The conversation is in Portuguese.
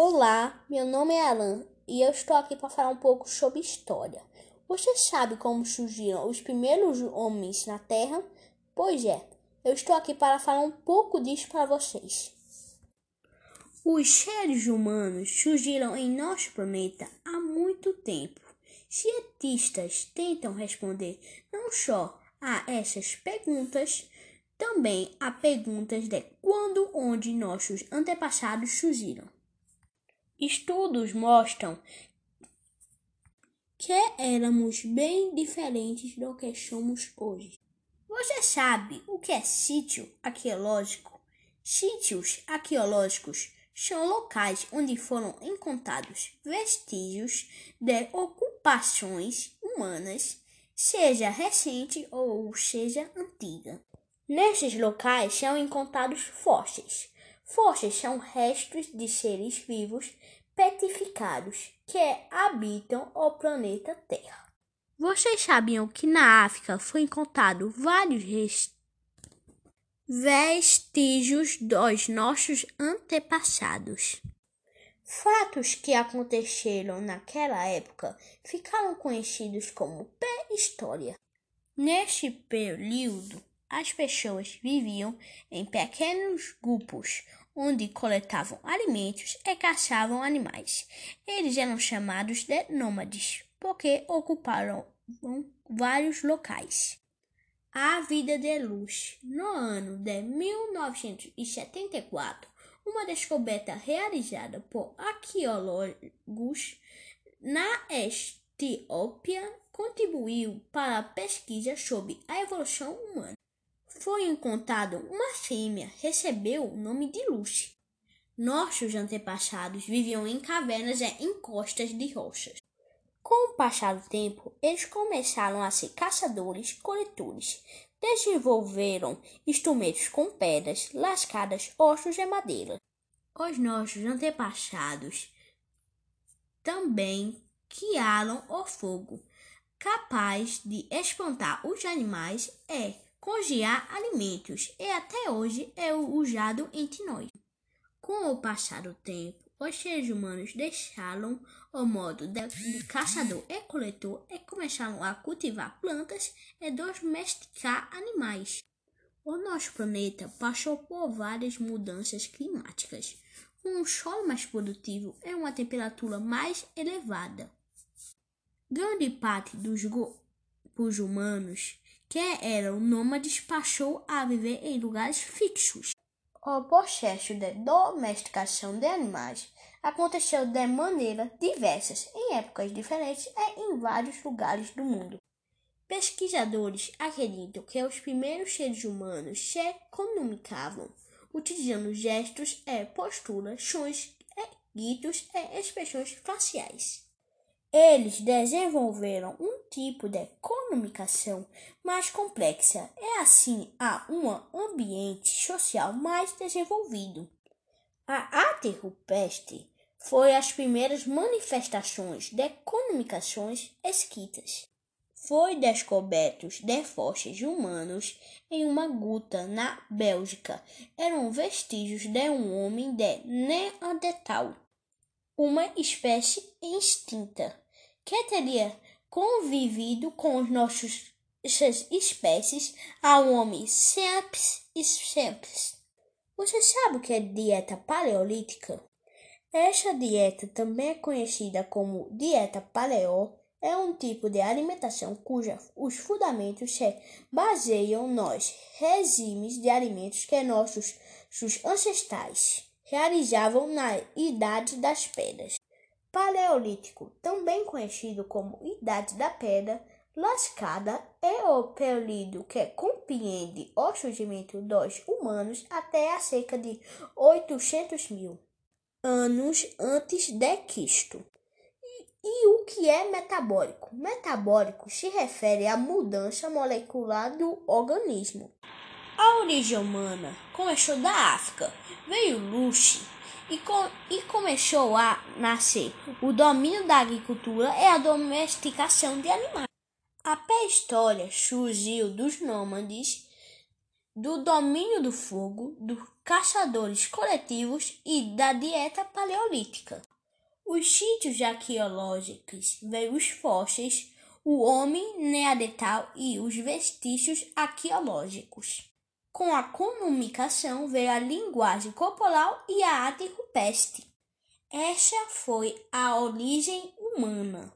Olá, meu nome é Alan e eu estou aqui para falar um pouco sobre história. Você sabe como surgiram os primeiros homens na Terra? Pois é, eu estou aqui para falar um pouco disso para vocês. Os seres humanos surgiram em nosso planeta há muito tempo. Cientistas tentam responder não só a essas perguntas, também a perguntas de quando, onde nossos antepassados surgiram. Estudos mostram que éramos bem diferentes do que somos hoje. Você sabe o que é sítio arqueológico? Sítios arqueológicos são locais onde foram encontrados vestígios de ocupações humanas, seja recente ou seja antiga. Nesses locais são encontrados fósseis. Fósseis são restos de seres vivos petrificados que habitam o planeta Terra. Vocês sabiam que na África foi encontrado vários vestígios dos nossos antepassados. Fatos que aconteceram naquela época ficaram conhecidos como pré-história. Neste período, as pessoas viviam em pequenos grupos, onde coletavam alimentos e caçavam animais. Eles eram chamados de nômades, porque ocuparam vários locais a vida de luz. No ano de 1974, uma descoberta realizada por arqueólogos na Etiópia contribuiu para a pesquisa sobre a evolução humana. Foi encontrado uma fêmea, recebeu o nome de Lucy. Nossos antepassados viviam em cavernas e encostas de rochas. Com o passar do tempo, eles começaram a ser caçadores-coletores. Desenvolveram instrumentos com pedras, lascadas, ossos e madeira. Os nossos antepassados também criaram o fogo, capaz de espantar os animais e congelar alimentos, e até hoje é usado entre nós. Com o passar do tempo, os seres humanos deixaram o modo de, de caçador e coletor e começaram a cultivar plantas e domesticar animais. O nosso planeta passou por várias mudanças climáticas, com um solo mais produtivo e uma temperatura mais elevada. Grande parte dos grupos humanos que eram nômades passou a viver em lugares fixos. O processo de domesticação de animais aconteceu de maneira diversas, em épocas diferentes e em vários lugares do mundo. Pesquisadores acreditam que os primeiros seres humanos se comunicavam utilizando gestos e posturas, sons, gritos e expressões faciais. Eles desenvolveram um tipo de mais complexa e assim há um ambiente social mais desenvolvido. A arte rupestre foi as primeiras manifestações de comunicações escritas. Foi descobertos de fósseis humanos em uma gruta na Bélgica. Eram vestígios de um homem de Neandertal uma espécie extinta que teria convivido com os nossos espécies ao homem sapiens sapiens. Você sabe o que é dieta paleolítica? Esta dieta, também é conhecida como dieta paleo, é um tipo de alimentação cuja os fundamentos se baseiam nos regimes de alimentos que nossos ancestrais realizavam na Idade das Pedras. Paleolítico, também conhecido como Idade da Pedra Lascada, é o período que compreende o surgimento dos humanos até a cerca de 800 mil anos antes de Cristo. E, o que é metabólico? Metabólico se refere à mudança molecular do organismo. A origem humana começou da África, veio Lucy e, com, e começou a nascer o domínio da agricultura e a domesticação de animais. A pré-história surgiu dos nômades do domínio do fogo, dos caçadores coletivos e da dieta paleolítica. Os sítios arqueológicos veem os fósseis, o homem neandertal e os vestígios arqueológicos. Com a comunicação veio a linguagem corporal e a arte rupestre. Esta foi a origem humana.